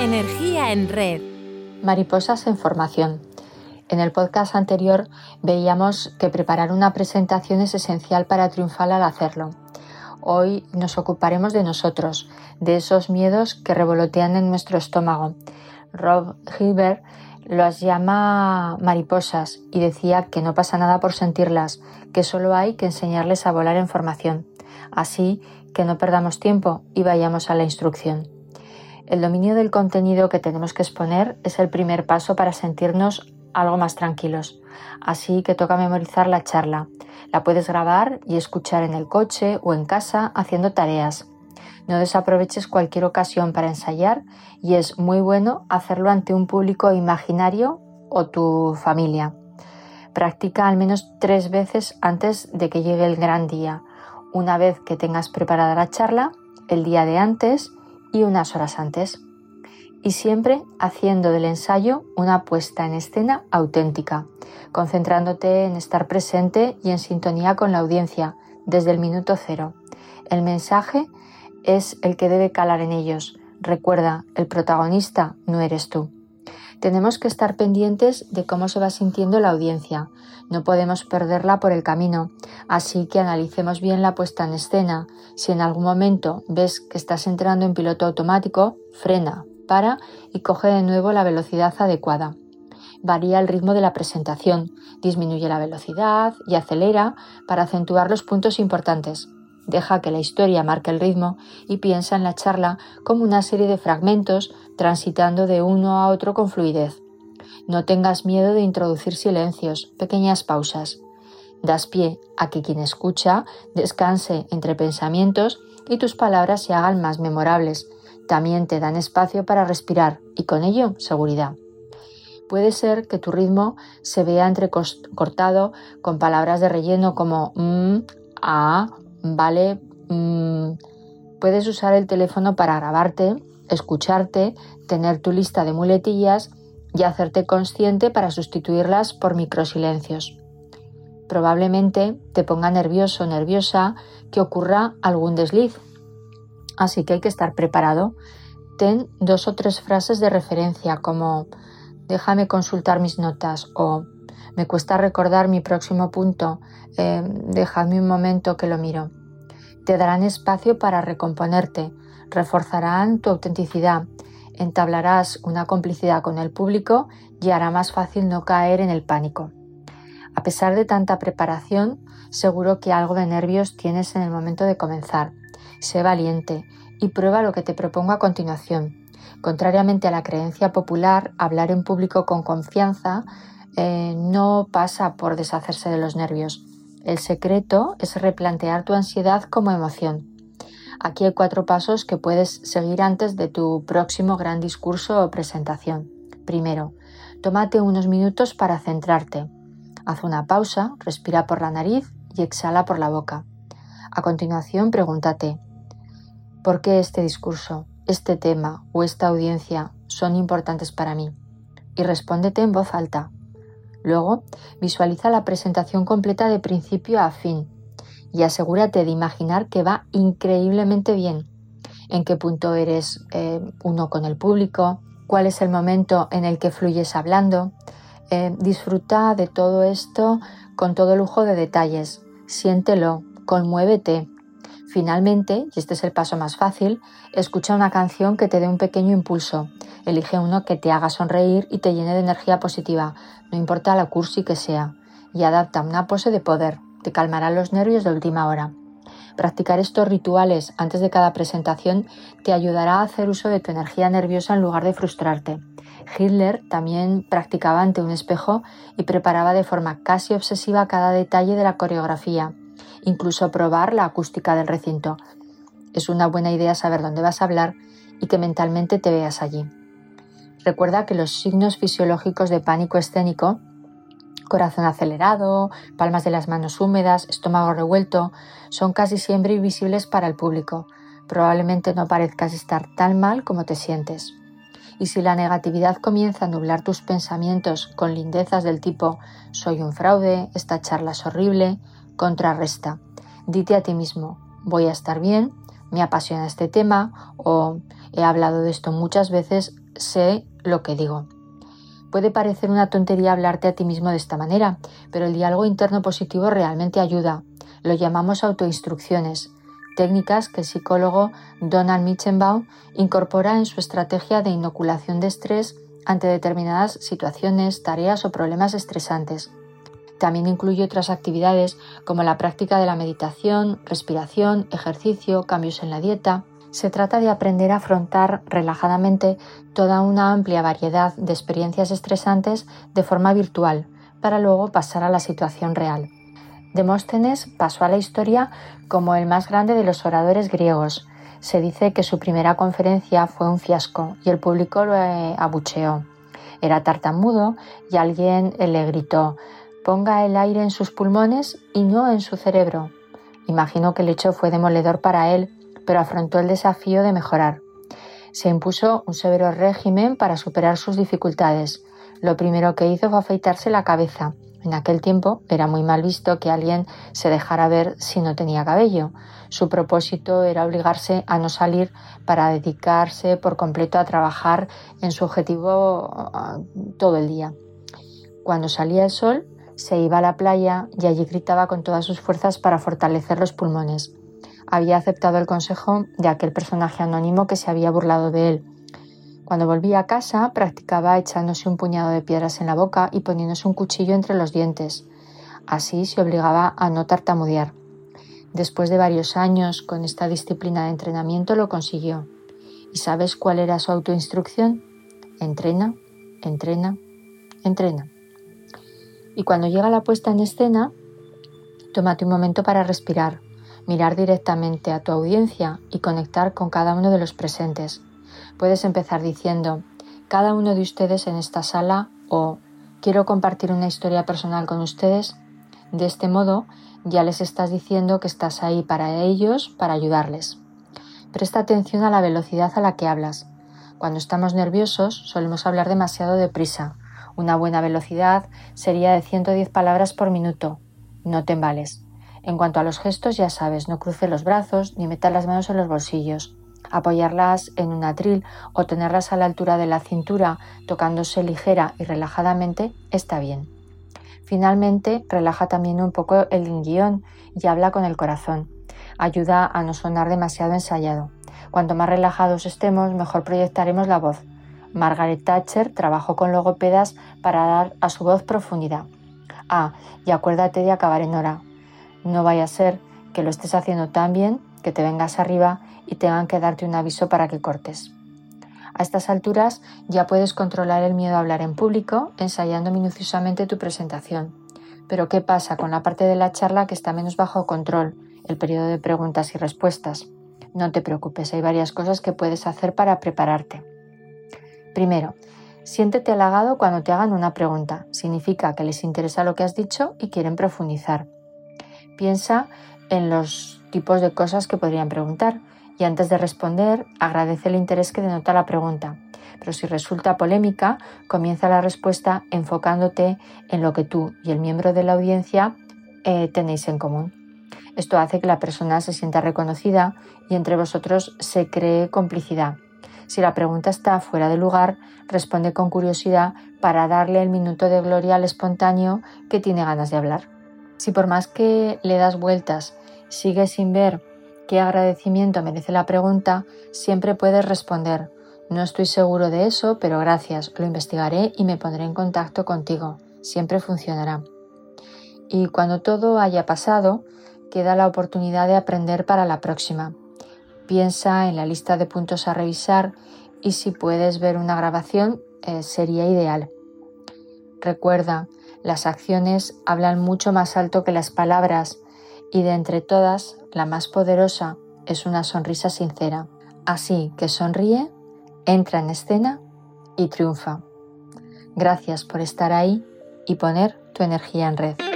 Energía en red. Mariposas en formación. En el podcast anterior veíamos que preparar una presentación es esencial para triunfar al hacerlo. Hoy nos ocuparemos de nosotros, de esos miedos que revolotean en nuestro estómago. Rob Hilbert las llama mariposas y decía que no pasa nada por sentirlas, que solo hay que enseñarles a volar en formación. Así que no perdamos tiempo y vayamos a la instrucción. El dominio del contenido que tenemos que exponer es el primer paso para sentirnos algo más tranquilos. Así que toca memorizar la charla. La puedes grabar y escuchar en el coche o en casa haciendo tareas. No desaproveches cualquier ocasión para ensayar y es muy bueno hacerlo ante un público imaginario o tu familia. Practica al menos tres veces antes de que llegue el gran día. Una vez que tengas preparada la charla, el día de antes y unas horas antes. Y siempre haciendo del ensayo una puesta en escena auténtica, concentrándote en estar presente y en sintonía con la audiencia desde el minuto cero. El mensaje es el que debe calar en ellos. Recuerda, el protagonista no eres tú. Tenemos que estar pendientes de cómo se va sintiendo la audiencia. No podemos perderla por el camino, así que analicemos bien la puesta en escena. Si en algún momento ves que estás entrando en piloto automático, frena, para y coge de nuevo la velocidad adecuada. Varía el ritmo de la presentación, disminuye la velocidad y acelera para acentuar los puntos importantes. Deja que la historia marque el ritmo y piensa en la charla como una serie de fragmentos transitando de uno a otro con fluidez. No tengas miedo de introducir silencios, pequeñas pausas. Das pie a que quien escucha descanse entre pensamientos y tus palabras se hagan más memorables. También te dan espacio para respirar y con ello seguridad. Puede ser que tu ritmo se vea entrecortado con palabras de relleno como mm, a, ¿vale? Mm, puedes usar el teléfono para grabarte, escucharte, tener tu lista de muletillas y hacerte consciente para sustituirlas por microsilencios. Probablemente te ponga nervioso o nerviosa que ocurra algún desliz. Así que hay que estar preparado. Ten dos o tres frases de referencia como déjame consultar mis notas o me cuesta recordar mi próximo punto, eh, dejadme un momento que lo miro. Te darán espacio para recomponerte, reforzarán tu autenticidad, entablarás una complicidad con el público y hará más fácil no caer en el pánico. A pesar de tanta preparación, seguro que algo de nervios tienes en el momento de comenzar. Sé valiente y prueba lo que te propongo a continuación. Contrariamente a la creencia popular, hablar en público con confianza eh, no pasa por deshacerse de los nervios. El secreto es replantear tu ansiedad como emoción. Aquí hay cuatro pasos que puedes seguir antes de tu próximo gran discurso o presentación. Primero, tómate unos minutos para centrarte. Haz una pausa, respira por la nariz y exhala por la boca. A continuación, pregúntate, ¿por qué este discurso, este tema o esta audiencia son importantes para mí? Y respóndete en voz alta. Luego, visualiza la presentación completa de principio a fin y asegúrate de imaginar que va increíblemente bien. En qué punto eres eh, uno con el público, cuál es el momento en el que fluyes hablando. Eh, disfruta de todo esto con todo lujo de detalles. Siéntelo, conmuévete. Finalmente, y este es el paso más fácil, escucha una canción que te dé un pequeño impulso. Elige uno que te haga sonreír y te llene de energía positiva, no importa la cursi que sea, y adapta una pose de poder te calmará los nervios de última hora. Practicar estos rituales antes de cada presentación te ayudará a hacer uso de tu energía nerviosa en lugar de frustrarte. Hitler también practicaba ante un espejo y preparaba de forma casi obsesiva cada detalle de la coreografía, incluso probar la acústica del recinto. Es una buena idea saber dónde vas a hablar y que mentalmente te veas allí. Recuerda que los signos fisiológicos de pánico escénico corazón acelerado, palmas de las manos húmedas, estómago revuelto, son casi siempre invisibles para el público. Probablemente no parezcas estar tan mal como te sientes. Y si la negatividad comienza a nublar tus pensamientos con lindezas del tipo soy un fraude, esta charla es horrible, contrarresta. Dite a ti mismo, voy a estar bien, me apasiona este tema o he hablado de esto muchas veces, sé lo que digo. Puede parecer una tontería hablarte a ti mismo de esta manera, pero el diálogo interno positivo realmente ayuda. Lo llamamos autoinstrucciones, técnicas que el psicólogo Donald Mitchenbaum incorpora en su estrategia de inoculación de estrés ante determinadas situaciones, tareas o problemas estresantes. También incluye otras actividades como la práctica de la meditación, respiración, ejercicio, cambios en la dieta, se trata de aprender a afrontar relajadamente toda una amplia variedad de experiencias estresantes de forma virtual, para luego pasar a la situación real. Demóstenes pasó a la historia como el más grande de los oradores griegos. Se dice que su primera conferencia fue un fiasco y el público lo eh, abucheó. Era tartamudo y alguien le gritó ponga el aire en sus pulmones y no en su cerebro. Imagino que el hecho fue demoledor para él pero afrontó el desafío de mejorar. Se impuso un severo régimen para superar sus dificultades. Lo primero que hizo fue afeitarse la cabeza. En aquel tiempo era muy mal visto que alguien se dejara ver si no tenía cabello. Su propósito era obligarse a no salir para dedicarse por completo a trabajar en su objetivo ah, todo el día. Cuando salía el sol, se iba a la playa y allí gritaba con todas sus fuerzas para fortalecer los pulmones había aceptado el consejo de aquel personaje anónimo que se había burlado de él. Cuando volvía a casa, practicaba echándose un puñado de piedras en la boca y poniéndose un cuchillo entre los dientes. Así se obligaba a no tartamudear. Después de varios años con esta disciplina de entrenamiento lo consiguió. ¿Y sabes cuál era su autoinstrucción? Entrena, entrena, entrena. Y cuando llega la puesta en escena, tómate un momento para respirar, mirar directamente a tu audiencia y conectar con cada uno de los presentes. Puedes empezar diciendo, cada uno de ustedes en esta sala o quiero compartir una historia personal con ustedes. De este modo ya les estás diciendo que estás ahí para ellos, para ayudarles. Presta atención a la velocidad a la que hablas. Cuando estamos nerviosos solemos hablar demasiado deprisa. Una buena velocidad sería de 110 palabras por minuto. No te embales. En cuanto a los gestos, ya sabes, no cruce los brazos ni metas las manos en los bolsillos. Apoyarlas en un atril o tenerlas a la altura de la cintura, tocándose ligera y relajadamente, está bien. Finalmente, relaja también un poco el guion y habla con el corazón. Ayuda a no sonar demasiado ensayado. Cuanto más relajados estemos, mejor proyectaremos la voz. Margaret Thatcher trabajó con logopedas para dar a su voz profundidad. Ah, y acuérdate de acabar en hora. No vaya a ser que lo estés haciendo tan bien que te vengas arriba y tengan que darte un aviso para que cortes. A estas alturas ya puedes controlar el miedo a hablar en público ensayando minuciosamente tu presentación. Pero ¿qué pasa con la parte de la charla que está menos bajo control, el periodo de preguntas y respuestas? No te preocupes, hay varias cosas que puedes hacer para prepararte. Primero, siéntete halagado cuando te hagan una pregunta. Significa que les interesa lo que has dicho y quieren profundizar. Piensa en los tipos de cosas que podrían preguntar y antes de responder agradece el interés que denota la pregunta. Pero si resulta polémica, comienza la respuesta enfocándote en lo que tú y el miembro de la audiencia eh, tenéis en común. Esto hace que la persona se sienta reconocida y entre vosotros se cree complicidad. Si la pregunta está fuera de lugar, responde con curiosidad para darle el minuto de gloria al espontáneo que tiene ganas de hablar. Si por más que le das vueltas sigues sin ver qué agradecimiento merece la pregunta, siempre puedes responder, no estoy seguro de eso, pero gracias, lo investigaré y me pondré en contacto contigo. Siempre funcionará. Y cuando todo haya pasado, queda la oportunidad de aprender para la próxima. Piensa en la lista de puntos a revisar y si puedes ver una grabación eh, sería ideal. Recuerda, las acciones hablan mucho más alto que las palabras y de entre todas, la más poderosa es una sonrisa sincera. Así que sonríe, entra en escena y triunfa. Gracias por estar ahí y poner tu energía en red.